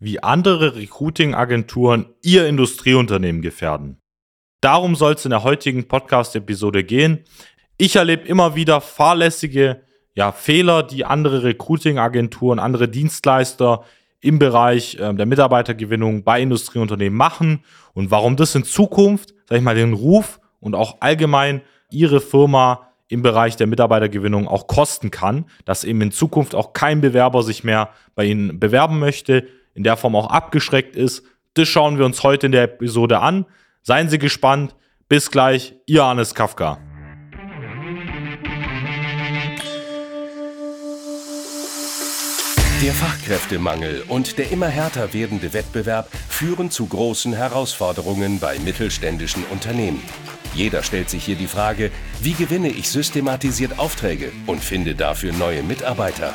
wie andere Recruiting-Agenturen ihr Industrieunternehmen gefährden. Darum soll es in der heutigen Podcast-Episode gehen. Ich erlebe immer wieder fahrlässige ja, Fehler, die andere Recruiting-Agenturen, andere Dienstleister im Bereich äh, der Mitarbeitergewinnung bei Industrieunternehmen machen und warum das in Zukunft, sag ich mal, den Ruf und auch allgemein ihre Firma im Bereich der Mitarbeitergewinnung auch kosten kann, dass eben in Zukunft auch kein Bewerber sich mehr bei Ihnen bewerben möchte, in der Form auch abgeschreckt ist. Das schauen wir uns heute in der Episode an. Seien Sie gespannt. Bis gleich, Ihr Hannes Kafka. Der Fachkräftemangel und der immer härter werdende Wettbewerb führen zu großen Herausforderungen bei mittelständischen Unternehmen. Jeder stellt sich hier die Frage, wie gewinne ich systematisiert Aufträge und finde dafür neue Mitarbeiter?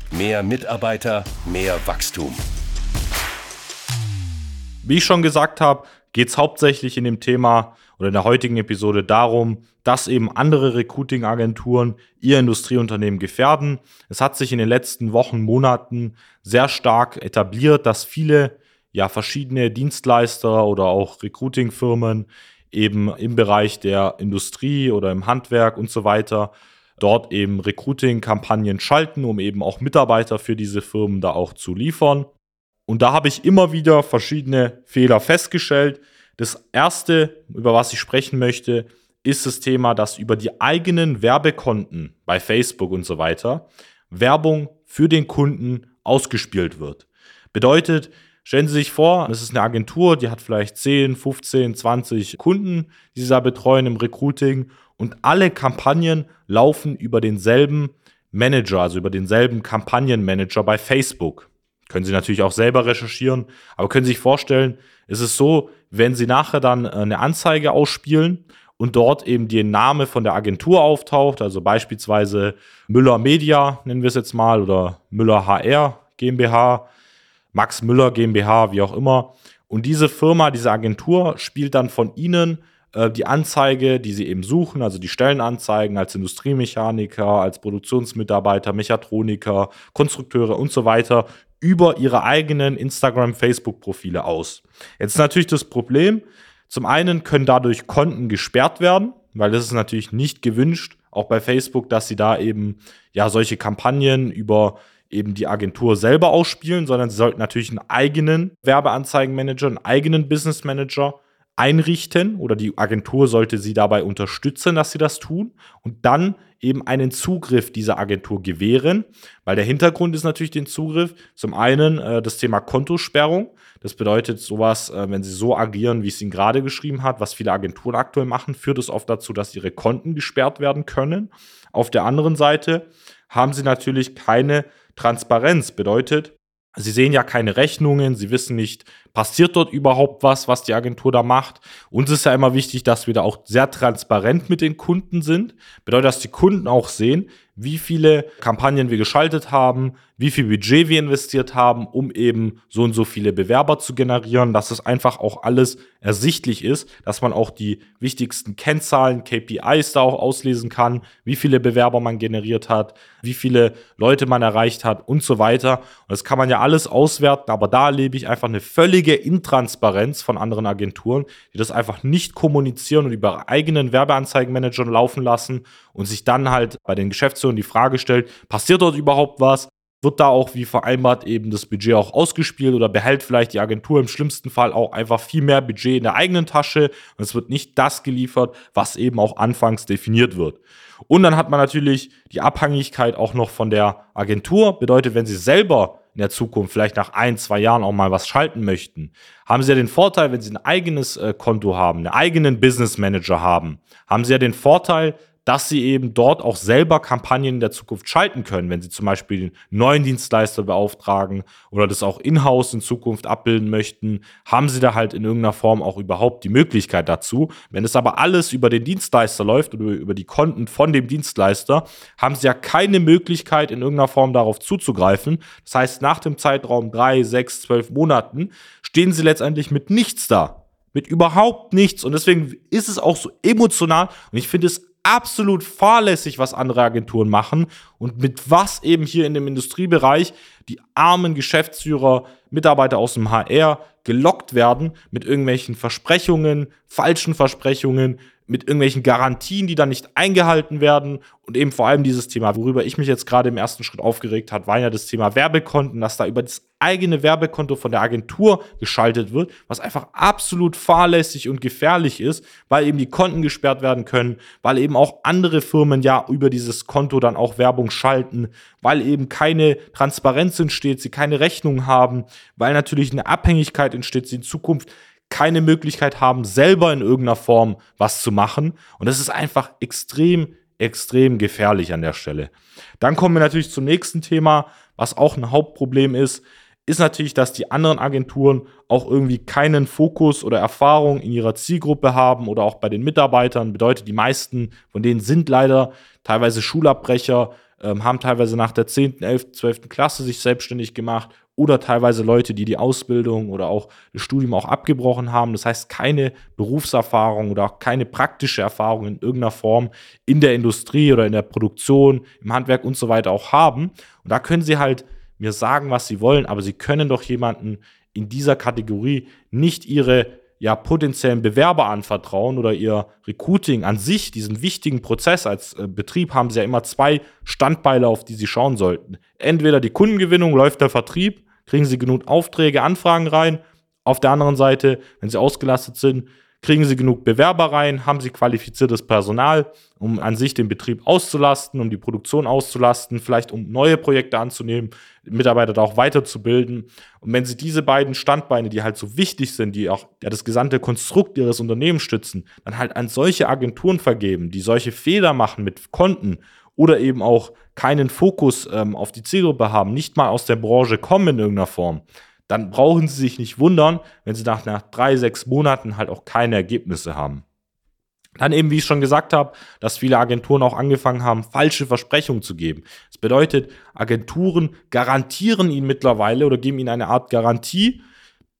mehr Mitarbeiter, mehr Wachstum. Wie ich schon gesagt habe, geht es hauptsächlich in dem Thema oder in der heutigen Episode darum, dass eben andere Recruiting-Agenturen ihr Industrieunternehmen gefährden. Es hat sich in den letzten Wochen, Monaten sehr stark etabliert, dass viele ja verschiedene Dienstleister oder auch Recruiting-Firmen eben im Bereich der Industrie oder im Handwerk und so weiter dort eben Recruiting-Kampagnen schalten, um eben auch Mitarbeiter für diese Firmen da auch zu liefern. Und da habe ich immer wieder verschiedene Fehler festgestellt. Das erste, über was ich sprechen möchte, ist das Thema, dass über die eigenen Werbekonten bei Facebook und so weiter Werbung für den Kunden ausgespielt wird. Bedeutet, stellen Sie sich vor, es ist eine Agentur, die hat vielleicht 10, 15, 20 Kunden, die sie da betreuen im Recruiting und alle Kampagnen laufen über denselben Manager, also über denselben Kampagnenmanager bei Facebook. Können Sie natürlich auch selber recherchieren, aber können Sie sich vorstellen, es ist so, wenn Sie nachher dann äh, eine Anzeige ausspielen und dort eben der Name von der Agentur auftaucht, also beispielsweise Müller Media, nennen wir es jetzt mal, oder Müller HR GmbH, Max Müller GmbH, wie auch immer. Und diese Firma, diese Agentur spielt dann von Ihnen äh, die Anzeige, die sie eben suchen, also die Stellenanzeigen als Industriemechaniker, als Produktionsmitarbeiter, Mechatroniker, Konstrukteure und so weiter über ihre eigenen Instagram, Facebook-Profile aus. Jetzt ist natürlich das Problem, zum einen können dadurch Konten gesperrt werden, weil das ist natürlich nicht gewünscht, auch bei Facebook, dass sie da eben ja solche Kampagnen über eben die Agentur selber ausspielen, sondern sie sollten natürlich einen eigenen Werbeanzeigenmanager, einen eigenen Business Manager einrichten oder die Agentur sollte sie dabei unterstützen, dass sie das tun und dann eben einen Zugriff dieser Agentur gewähren, weil der Hintergrund ist natürlich den Zugriff. Zum einen äh, das Thema Kontosperrung. Das bedeutet sowas, äh, wenn sie so agieren, wie es ihn gerade geschrieben hat, was viele Agenturen aktuell machen, führt es oft dazu, dass ihre Konten gesperrt werden können. Auf der anderen Seite haben sie natürlich keine Transparenz. Bedeutet, Sie sehen ja keine Rechnungen, Sie wissen nicht, passiert dort überhaupt was, was die Agentur da macht. Uns ist ja immer wichtig, dass wir da auch sehr transparent mit den Kunden sind. Bedeutet, dass die Kunden auch sehen, wie viele Kampagnen wir geschaltet haben, wie viel Budget wir investiert haben, um eben so und so viele Bewerber zu generieren, dass es einfach auch alles ersichtlich ist, dass man auch die wichtigsten Kennzahlen, KPIs da auch auslesen kann, wie viele Bewerber man generiert hat, wie viele Leute man erreicht hat und so weiter. Und das kann man ja alles auswerten, aber da erlebe ich einfach eine völlige Intransparenz von anderen Agenturen, die das einfach nicht kommunizieren und über eigenen Werbeanzeigenmanager laufen lassen und sich dann halt bei den Geschäftsführern die Frage stellt, passiert dort überhaupt was? wird da auch wie vereinbart eben das Budget auch ausgespielt oder behält vielleicht die Agentur im schlimmsten Fall auch einfach viel mehr Budget in der eigenen Tasche und es wird nicht das geliefert, was eben auch anfangs definiert wird. Und dann hat man natürlich die Abhängigkeit auch noch von der Agentur. Bedeutet, wenn Sie selber in der Zukunft vielleicht nach ein, zwei Jahren auch mal was schalten möchten, haben Sie ja den Vorteil, wenn Sie ein eigenes äh, Konto haben, einen eigenen Business Manager haben, haben Sie ja den Vorteil, dass sie eben dort auch selber Kampagnen in der Zukunft schalten können, wenn sie zum Beispiel den neuen Dienstleister beauftragen oder das auch in-house in Zukunft abbilden möchten, haben sie da halt in irgendeiner Form auch überhaupt die Möglichkeit dazu. Wenn es aber alles über den Dienstleister läuft oder über die Konten von dem Dienstleister, haben sie ja keine Möglichkeit in irgendeiner Form darauf zuzugreifen. Das heißt, nach dem Zeitraum drei, sechs, zwölf Monaten stehen sie letztendlich mit nichts da mit überhaupt nichts. Und deswegen ist es auch so emotional. Und ich finde es absolut fahrlässig, was andere Agenturen machen und mit was eben hier in dem Industriebereich die armen Geschäftsführer, Mitarbeiter aus dem HR gelockt werden mit irgendwelchen Versprechungen, falschen Versprechungen, mit irgendwelchen Garantien, die dann nicht eingehalten werden und eben vor allem dieses Thema, worüber ich mich jetzt gerade im ersten Schritt aufgeregt habe, war ja das Thema Werbekonten, dass da über das eigene Werbekonto von der Agentur geschaltet wird, was einfach absolut fahrlässig und gefährlich ist, weil eben die Konten gesperrt werden können, weil eben auch andere Firmen ja über dieses Konto dann auch Werbung schalten, weil eben keine Transparenz entsteht, sie keine Rechnung haben, weil natürlich eine Abhängigkeit entsteht, sie in Zukunft keine Möglichkeit haben, selber in irgendeiner Form was zu machen. Und das ist einfach extrem, extrem gefährlich an der Stelle. Dann kommen wir natürlich zum nächsten Thema, was auch ein Hauptproblem ist, ist natürlich, dass die anderen Agenturen auch irgendwie keinen Fokus oder Erfahrung in ihrer Zielgruppe haben oder auch bei den Mitarbeitern. Bedeutet, die meisten von denen sind leider teilweise Schulabbrecher, ähm, haben teilweise nach der 10., 11., 12. Klasse sich selbstständig gemacht oder teilweise Leute, die die Ausbildung oder auch das Studium auch abgebrochen haben. Das heißt, keine Berufserfahrung oder auch keine praktische Erfahrung in irgendeiner Form in der Industrie oder in der Produktion, im Handwerk und so weiter auch haben. Und da können sie halt mir sagen, was sie wollen, aber sie können doch jemanden in dieser Kategorie nicht ihre ja, potenziellen Bewerber anvertrauen oder ihr Recruiting an sich, diesen wichtigen Prozess als äh, Betrieb, haben sie ja immer zwei Standbeile, auf die sie schauen sollten. Entweder die Kundengewinnung, läuft der Vertrieb, kriegen sie genug Aufträge, Anfragen rein. Auf der anderen Seite, wenn sie ausgelastet sind, kriegen sie genug Bewerber rein, haben sie qualifiziertes Personal, um an sich den Betrieb auszulasten, um die Produktion auszulasten, vielleicht um neue Projekte anzunehmen, Mitarbeiter da auch weiterzubilden. Und wenn sie diese beiden Standbeine, die halt so wichtig sind, die auch ja, das gesamte Konstrukt ihres Unternehmens stützen, dann halt an solche Agenturen vergeben, die solche Fehler machen mit Konten oder eben auch keinen Fokus ähm, auf die Zielgruppe haben, nicht mal aus der Branche kommen in irgendeiner Form, dann brauchen Sie sich nicht wundern, wenn Sie nach, nach drei, sechs Monaten halt auch keine Ergebnisse haben. Dann eben, wie ich schon gesagt habe, dass viele Agenturen auch angefangen haben, falsche Versprechungen zu geben. Das bedeutet, Agenturen garantieren Ihnen mittlerweile oder geben Ihnen eine Art Garantie,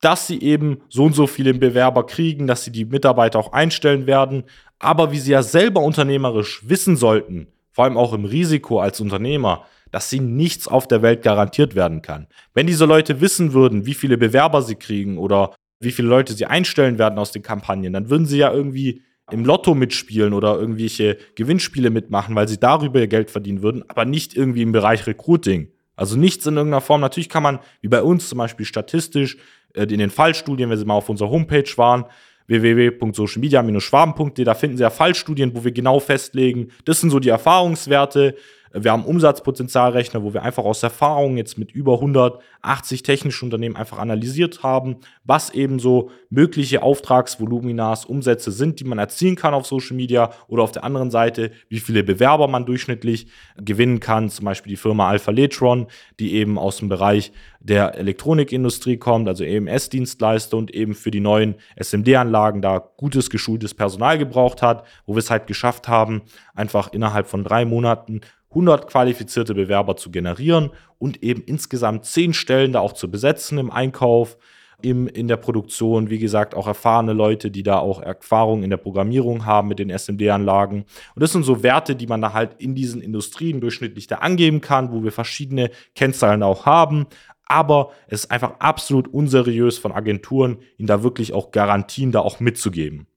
dass sie eben so und so viele Bewerber kriegen, dass sie die Mitarbeiter auch einstellen werden. Aber wie sie ja selber unternehmerisch wissen sollten, vor allem auch im Risiko als Unternehmer, dass sie nichts auf der Welt garantiert werden kann. Wenn diese Leute wissen würden, wie viele Bewerber sie kriegen oder wie viele Leute sie einstellen werden aus den Kampagnen, dann würden sie ja irgendwie im Lotto mitspielen oder irgendwelche Gewinnspiele mitmachen, weil sie darüber ihr Geld verdienen würden, aber nicht irgendwie im Bereich Recruiting. Also nichts in irgendeiner Form. Natürlich kann man, wie bei uns zum Beispiel statistisch, äh, in den Fallstudien, wenn Sie mal auf unserer Homepage waren, www.socialmedia-schwaben.de, da finden Sie ja Fallstudien, wo wir genau festlegen, das sind so die Erfahrungswerte, wir haben Umsatzpotenzialrechner, wo wir einfach aus Erfahrung jetzt mit über 180 technischen Unternehmen einfach analysiert haben, was eben so mögliche Auftragsvoluminas, Umsätze sind, die man erzielen kann auf Social Media oder auf der anderen Seite, wie viele Bewerber man durchschnittlich gewinnen kann. Zum Beispiel die Firma Alpha Letron, die eben aus dem Bereich der Elektronikindustrie kommt, also EMS-Dienstleister und eben für die neuen SMD-Anlagen da gutes, geschultes Personal gebraucht hat, wo wir es halt geschafft haben, einfach innerhalb von drei Monaten 100 qualifizierte Bewerber zu generieren und eben insgesamt 10 Stellen da auch zu besetzen im Einkauf, im, in der Produktion, wie gesagt, auch erfahrene Leute, die da auch Erfahrung in der Programmierung haben mit den SMD-Anlagen. Und das sind so Werte, die man da halt in diesen Industrien durchschnittlich da angeben kann, wo wir verschiedene Kennzahlen auch haben. Aber es ist einfach absolut unseriös von Agenturen, ihnen da wirklich auch Garantien da auch mitzugeben.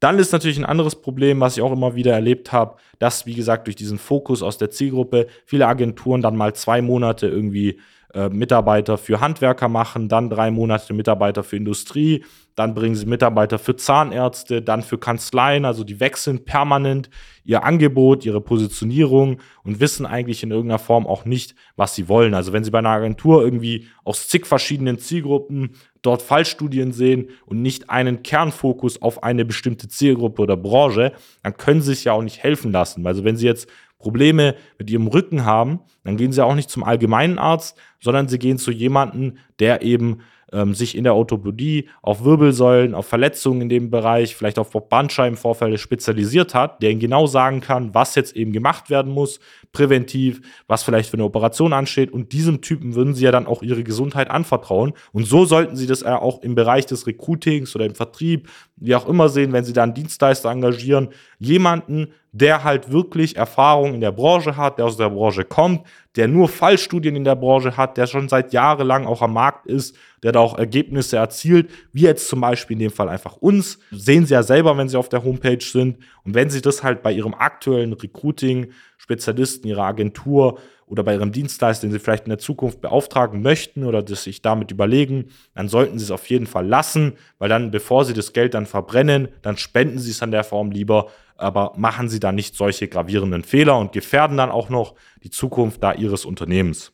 Dann ist natürlich ein anderes Problem, was ich auch immer wieder erlebt habe, dass, wie gesagt, durch diesen Fokus aus der Zielgruppe viele Agenturen dann mal zwei Monate irgendwie äh, Mitarbeiter für Handwerker machen, dann drei Monate Mitarbeiter für Industrie, dann bringen sie Mitarbeiter für Zahnärzte, dann für Kanzleien, also die wechseln permanent ihr Angebot, ihre Positionierung und wissen eigentlich in irgendeiner Form auch nicht, was sie wollen. Also wenn sie bei einer Agentur irgendwie aus zig verschiedenen Zielgruppen dort Fallstudien sehen und nicht einen Kernfokus auf eine bestimmte Zielgruppe oder Branche, dann können sie sich ja auch nicht helfen lassen. Also wenn sie jetzt Probleme mit ihrem Rücken haben, dann gehen sie auch nicht zum allgemeinen Arzt, sondern sie gehen zu jemandem, der eben ähm, sich in der Orthopädie auf Wirbelsäulen, auf Verletzungen in dem Bereich, vielleicht auf Bandscheibenvorfälle spezialisiert hat, der ihnen genau sagen kann, was jetzt eben gemacht werden muss, präventiv, was vielleicht für eine Operation ansteht. Und diesem Typen würden sie ja dann auch ihre Gesundheit anvertrauen. Und so sollten sie das ja auch im Bereich des Recruitings oder im Vertrieb, wie auch immer sehen, wenn sie da einen Dienstleister engagieren, jemanden, der halt wirklich Erfahrung in der Branche hat, der aus der Branche kommt, der nur Fallstudien in der Branche hat, der schon seit jahrelang auch am Markt ist, der da auch Ergebnisse erzielt, wie jetzt zum Beispiel in dem Fall einfach uns. Sehen Sie ja selber, wenn Sie auf der Homepage sind. Und wenn Sie das halt bei Ihrem aktuellen Recruiting-Spezialisten, Ihrer Agentur oder bei Ihrem Dienstleister, den Sie vielleicht in der Zukunft beauftragen möchten oder das sich damit überlegen, dann sollten Sie es auf jeden Fall lassen, weil dann, bevor Sie das Geld dann verbrennen, dann spenden Sie es an der Form lieber, aber machen Sie da nicht solche gravierenden Fehler und gefährden dann auch noch die Zukunft da Ihres Unternehmens.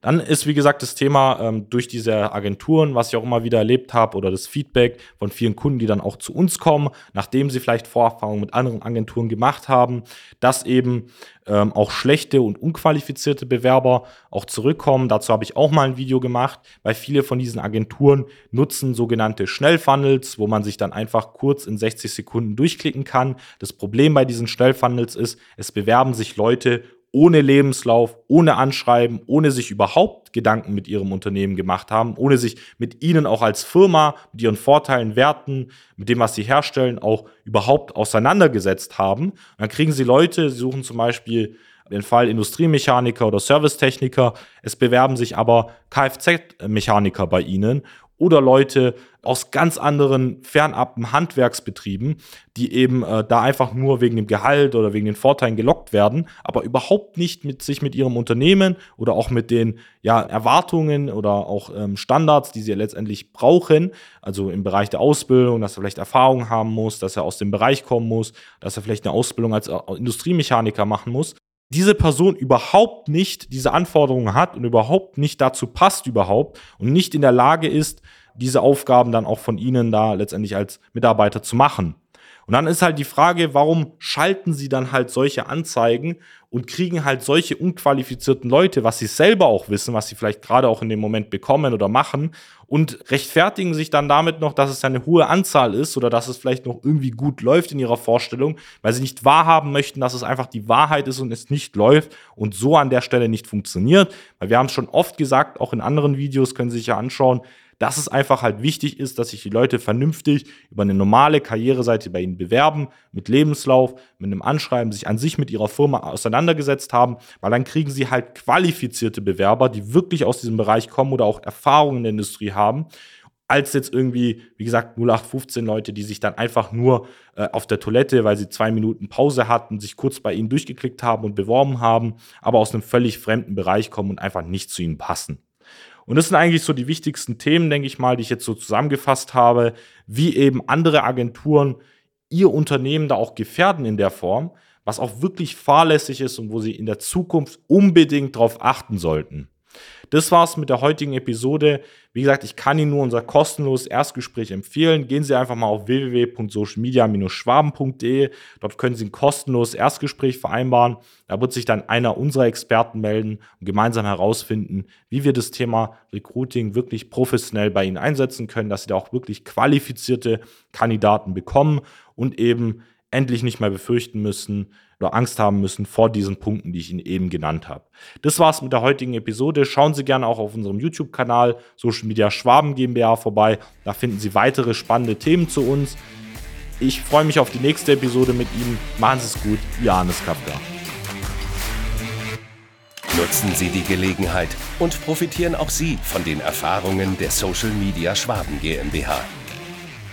Dann ist, wie gesagt, das Thema ähm, durch diese Agenturen, was ich auch immer wieder erlebt habe, oder das Feedback von vielen Kunden, die dann auch zu uns kommen, nachdem sie vielleicht Vorerfahrungen mit anderen Agenturen gemacht haben, dass eben ähm, auch schlechte und unqualifizierte Bewerber auch zurückkommen. Dazu habe ich auch mal ein Video gemacht, weil viele von diesen Agenturen nutzen sogenannte Schnellfunnels, wo man sich dann einfach kurz in 60 Sekunden durchklicken kann. Das Problem bei diesen Schnellfunnels ist, es bewerben sich Leute ohne Lebenslauf, ohne Anschreiben, ohne sich überhaupt Gedanken mit ihrem Unternehmen gemacht haben, ohne sich mit ihnen auch als Firma, mit ihren Vorteilen, Werten, mit dem, was sie herstellen, auch überhaupt auseinandergesetzt haben. Und dann kriegen sie Leute, sie suchen zum Beispiel den Fall Industriemechaniker oder Servicetechniker. Es bewerben sich aber Kfz-Mechaniker bei ihnen oder Leute aus ganz anderen fernab Handwerksbetrieben, die eben äh, da einfach nur wegen dem Gehalt oder wegen den Vorteilen gelockt werden, aber überhaupt nicht mit sich mit ihrem Unternehmen oder auch mit den ja, Erwartungen oder auch ähm, Standards, die sie letztendlich brauchen, also im Bereich der Ausbildung, dass er vielleicht Erfahrung haben muss, dass er aus dem Bereich kommen muss, dass er vielleicht eine Ausbildung als äh, Industriemechaniker machen muss, diese Person überhaupt nicht diese Anforderungen hat und überhaupt nicht dazu passt überhaupt und nicht in der Lage ist, diese Aufgaben dann auch von Ihnen da letztendlich als Mitarbeiter zu machen. Und dann ist halt die Frage, warum schalten Sie dann halt solche Anzeigen und kriegen halt solche unqualifizierten Leute, was sie selber auch wissen, was sie vielleicht gerade auch in dem Moment bekommen oder machen und rechtfertigen sich dann damit noch, dass es eine hohe Anzahl ist oder dass es vielleicht noch irgendwie gut läuft in ihrer Vorstellung, weil sie nicht wahrhaben möchten, dass es einfach die Wahrheit ist und es nicht läuft und so an der Stelle nicht funktioniert. Weil wir haben es schon oft gesagt, auch in anderen Videos können Sie sich ja anschauen, dass es einfach halt wichtig ist, dass sich die Leute vernünftig über eine normale Karriereseite bei ihnen bewerben, mit Lebenslauf, mit einem Anschreiben, sich an sich mit ihrer Firma auseinandergesetzt haben, weil dann kriegen sie halt qualifizierte Bewerber, die wirklich aus diesem Bereich kommen oder auch Erfahrungen in der Industrie haben als jetzt irgendwie, wie gesagt, 0815 Leute, die sich dann einfach nur äh, auf der Toilette, weil sie zwei Minuten Pause hatten, sich kurz bei ihnen durchgeklickt haben und beworben haben, aber aus einem völlig fremden Bereich kommen und einfach nicht zu ihnen passen. Und das sind eigentlich so die wichtigsten Themen, denke ich mal, die ich jetzt so zusammengefasst habe, wie eben andere Agenturen ihr Unternehmen da auch gefährden in der Form, was auch wirklich fahrlässig ist und wo sie in der Zukunft unbedingt darauf achten sollten. Das war's mit der heutigen Episode. Wie gesagt, ich kann Ihnen nur unser kostenloses Erstgespräch empfehlen. Gehen Sie einfach mal auf www.socialmedia-schwaben.de. Dort können Sie ein kostenloses Erstgespräch vereinbaren. Da wird sich dann einer unserer Experten melden und gemeinsam herausfinden, wie wir das Thema Recruiting wirklich professionell bei Ihnen einsetzen können, dass Sie da auch wirklich qualifizierte Kandidaten bekommen und eben endlich nicht mehr befürchten müssen oder Angst haben müssen vor diesen Punkten, die ich Ihnen eben genannt habe. Das war's mit der heutigen Episode. Schauen Sie gerne auch auf unserem YouTube-Kanal Social Media Schwaben GmbH vorbei. Da finden Sie weitere spannende Themen zu uns. Ich freue mich auf die nächste Episode mit Ihnen. Machen Sie es gut, Ihr Hannes Kafka. Nutzen Sie die Gelegenheit und profitieren auch Sie von den Erfahrungen der Social Media Schwaben GmbH.